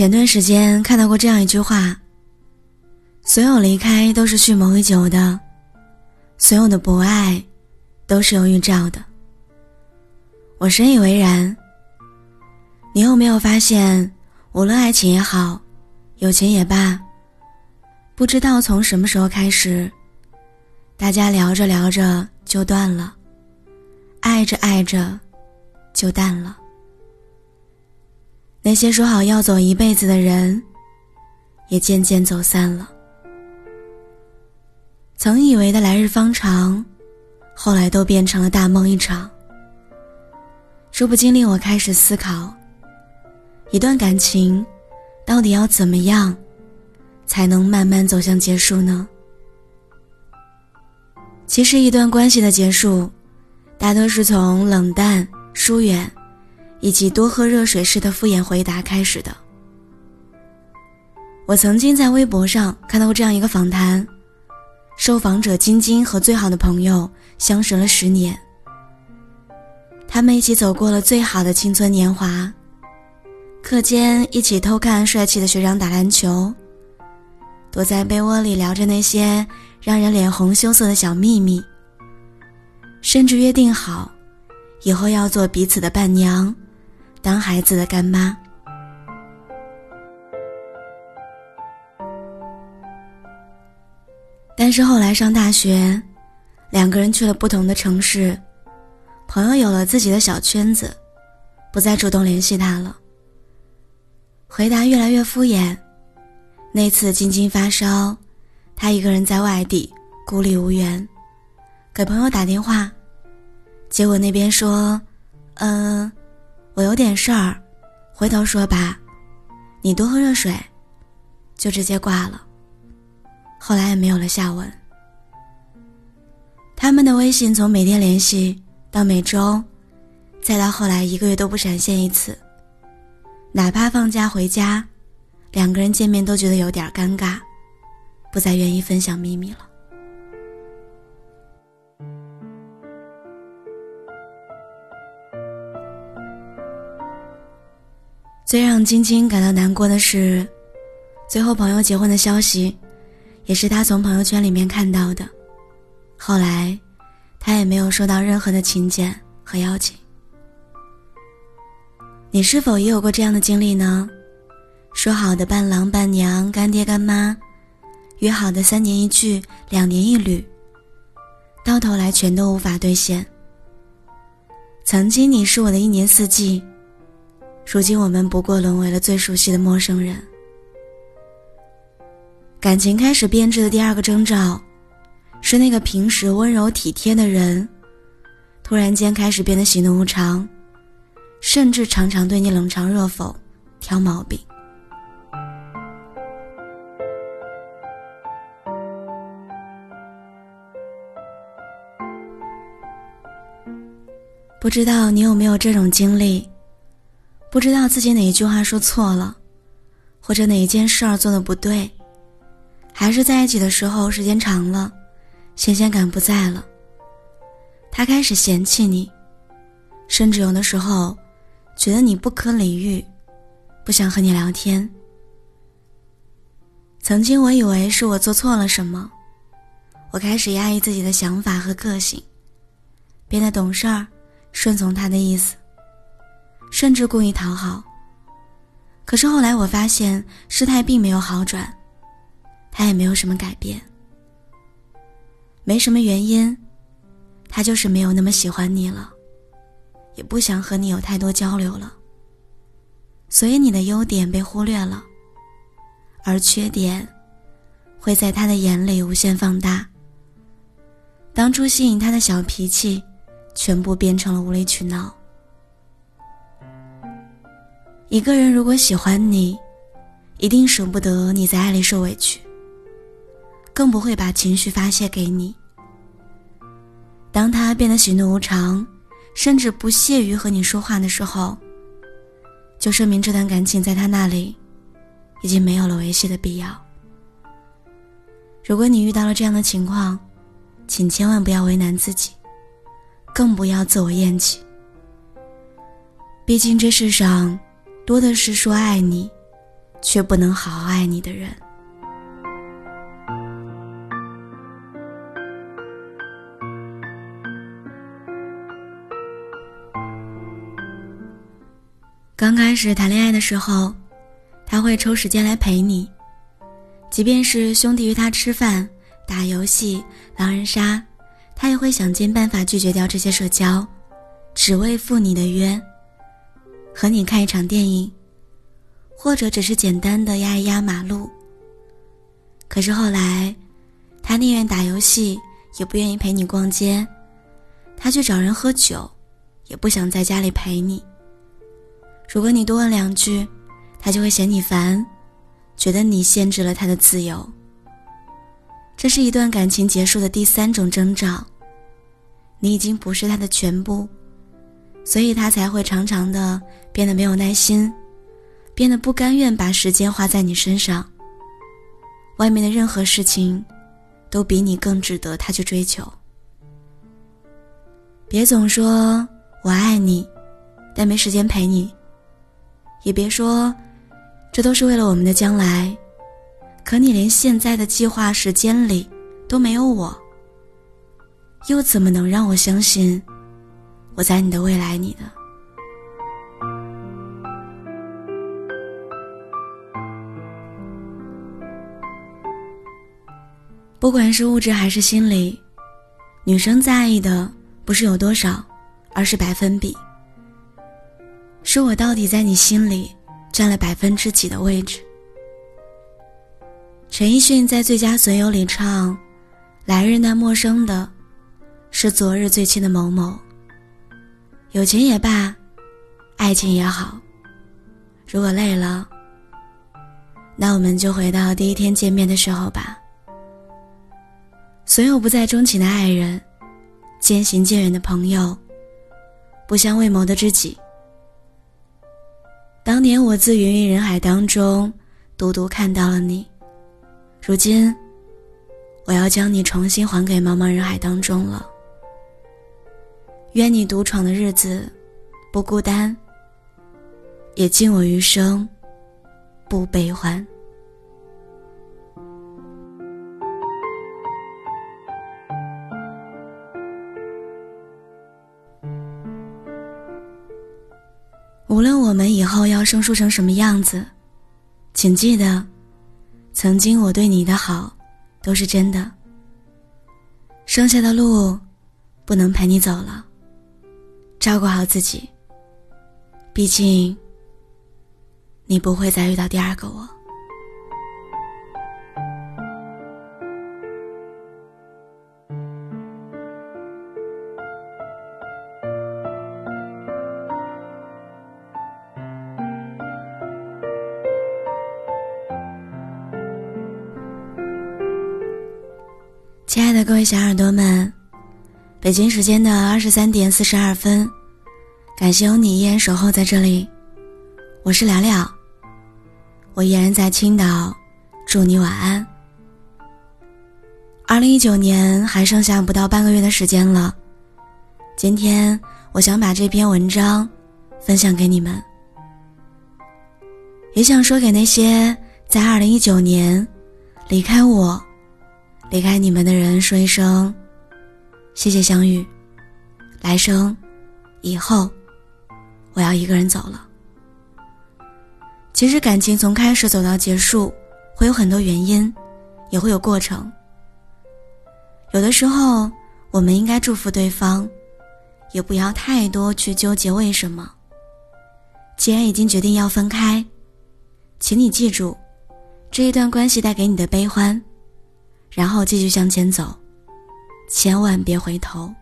前段时间看到过这样一句话：所有离开都是蓄谋已久的，所有的不爱都是有预兆的。我深以为然。你有没有发现，无论爱情也好，友情也罢，不知道从什么时候开始，大家聊着聊着就断了，爱着爱着就淡了。那些说好要走一辈子的人，也渐渐走散了。曾以为的来日方长，后来都变成了大梦一场。这不禁令我开始思考。一段感情，到底要怎么样，才能慢慢走向结束呢？其实，一段关系的结束，大多是从冷淡、疏远，以及多喝热水式的敷衍回答开始的。我曾经在微博上看到过这样一个访谈，受访者晶晶和最好的朋友相识了十年，他们一起走过了最好的青春年华。课间一起偷看帅气的学长打篮球，躲在被窝里聊着那些让人脸红羞涩的小秘密，甚至约定好，以后要做彼此的伴娘，当孩子的干妈。但是后来上大学，两个人去了不同的城市，朋友有了自己的小圈子，不再主动联系他了。回答越来越敷衍。那次晶晶发烧，他一个人在外地孤立无援，给朋友打电话，结果那边说：“嗯，我有点事儿，回头说吧，你多喝热水。”就直接挂了。后来也没有了下文。他们的微信从每天联系到每周，再到后来一个月都不闪现一次。哪怕放假回家，两个人见面都觉得有点尴尬，不再愿意分享秘密了。最让晶晶感到难过的是，最后朋友结婚的消息，也是她从朋友圈里面看到的。后来，她也没有收到任何的请柬和邀请。你是否也有过这样的经历呢？说好的伴郎伴娘、干爹干妈，约好的三年一聚、两年一旅，到头来全都无法兑现。曾经你是我的一年四季，如今我们不过沦为了最熟悉的陌生人。感情开始变质的第二个征兆，是那个平时温柔体贴的人，突然间开始变得喜怒无常。甚至常常对你冷嘲热讽，挑毛病。不知道你有没有这种经历？不知道自己哪一句话说错了，或者哪一件事儿做的不对，还是在一起的时候时间长了，新鲜感不在了，他开始嫌弃你，甚至有的时候。觉得你不可理喻，不想和你聊天。曾经我以为是我做错了什么，我开始压抑自己的想法和个性，变得懂事儿，顺从他的意思，甚至故意讨好。可是后来我发现事态并没有好转，他也没有什么改变，没什么原因，他就是没有那么喜欢你了。也不想和你有太多交流了，所以你的优点被忽略了，而缺点会在他的眼里无限放大。当初吸引他的小脾气，全部变成了无理取闹。一个人如果喜欢你，一定舍不得你在爱里受委屈，更不会把情绪发泄给你。当他变得喜怒无常。甚至不屑于和你说话的时候，就说明这段感情在他那里已经没有了维系的必要。如果你遇到了这样的情况，请千万不要为难自己，更不要自我厌弃。毕竟这世上多的是说爱你，却不能好好爱你的人。刚开始谈恋爱的时候，他会抽时间来陪你，即便是兄弟约他吃饭、打游戏、狼人杀，他也会想尽办法拒绝掉这些社交，只为赴你的约，和你看一场电影，或者只是简单的压一压马路。可是后来，他宁愿打游戏，也不愿意陪你逛街，他去找人喝酒，也不想在家里陪你。如果你多问两句，他就会嫌你烦，觉得你限制了他的自由。这是一段感情结束的第三种征兆，你已经不是他的全部，所以他才会常常的变得没有耐心，变得不甘愿把时间花在你身上。外面的任何事情，都比你更值得他去追求。别总说我爱你，但没时间陪你。也别说，这都是为了我们的将来。可你连现在的计划时间里都没有我，又怎么能让我相信我在你的未来里的？不管是物质还是心理，女生在意的不是有多少，而是百分比。是我到底在你心里占了百分之几的位置？陈奕迅在《最佳损友》里唱：“来日那陌生的，是昨日最亲的某某。友情也罢，爱情也好，如果累了，那我们就回到第一天见面的时候吧。所有不再钟情的爱人，渐行渐远的朋友，不相为谋的知己。”当年我自芸芸人海当中，独独看到了你。如今，我要将你重新还给茫茫人海当中了。愿你独闯的日子不孤单，也敬我余生不悲欢。无论我们以后要生疏成什么样子，请记得，曾经我对你的好，都是真的。剩下的路，不能陪你走了。照顾好自己，毕竟，你不会再遇到第二个我。亲爱的各位小耳朵们，北京时间的二十三点四十二分，感谢有你依然守候在这里，我是聊聊，我依然在青岛，祝你晚安。二零一九年还剩下不到半个月的时间了，今天我想把这篇文章分享给你们，也想说给那些在二零一九年离开我。离开你们的人说一声，谢谢相遇。来生，以后，我要一个人走了。其实感情从开始走到结束，会有很多原因，也会有过程。有的时候，我们应该祝福对方，也不要太多去纠结为什么。既然已经决定要分开，请你记住，这一段关系带给你的悲欢。然后继续向前走，千万别回头。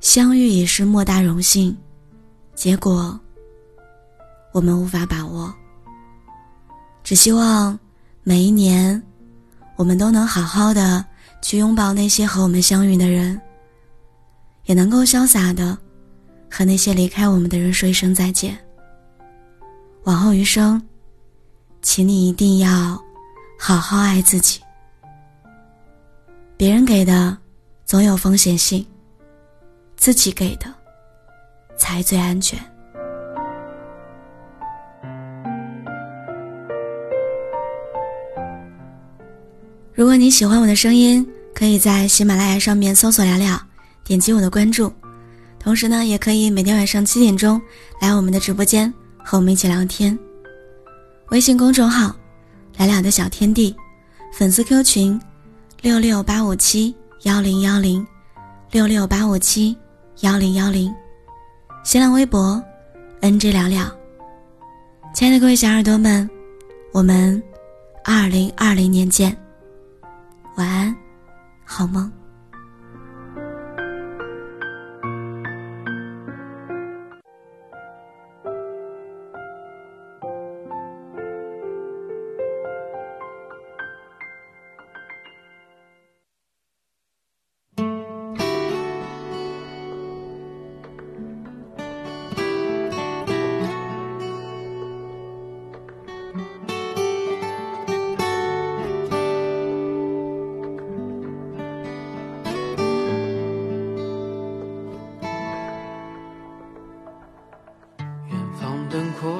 相遇已是莫大荣幸，结果我们无法把握。只希望每一年，我们都能好好的去拥抱那些和我们相遇的人，也能够潇洒的和那些离开我们的人说一声再见。往后余生，请你一定要。好好爱自己。别人给的总有风险性自己给的才最安全。如果你喜欢我的声音可以在喜马拉雅上面搜索聊聊点击我的关注同时呢也可以每天晚上七点钟来我们的直播间和我们一起聊天。微信公众号聊聊的小天地粉丝 q 群六六八五七幺零幺零六六八五七幺零幺零。新浪微博：NG 聊聊。亲爱的各位小耳朵们，我们二零二零年见。晚安，好梦。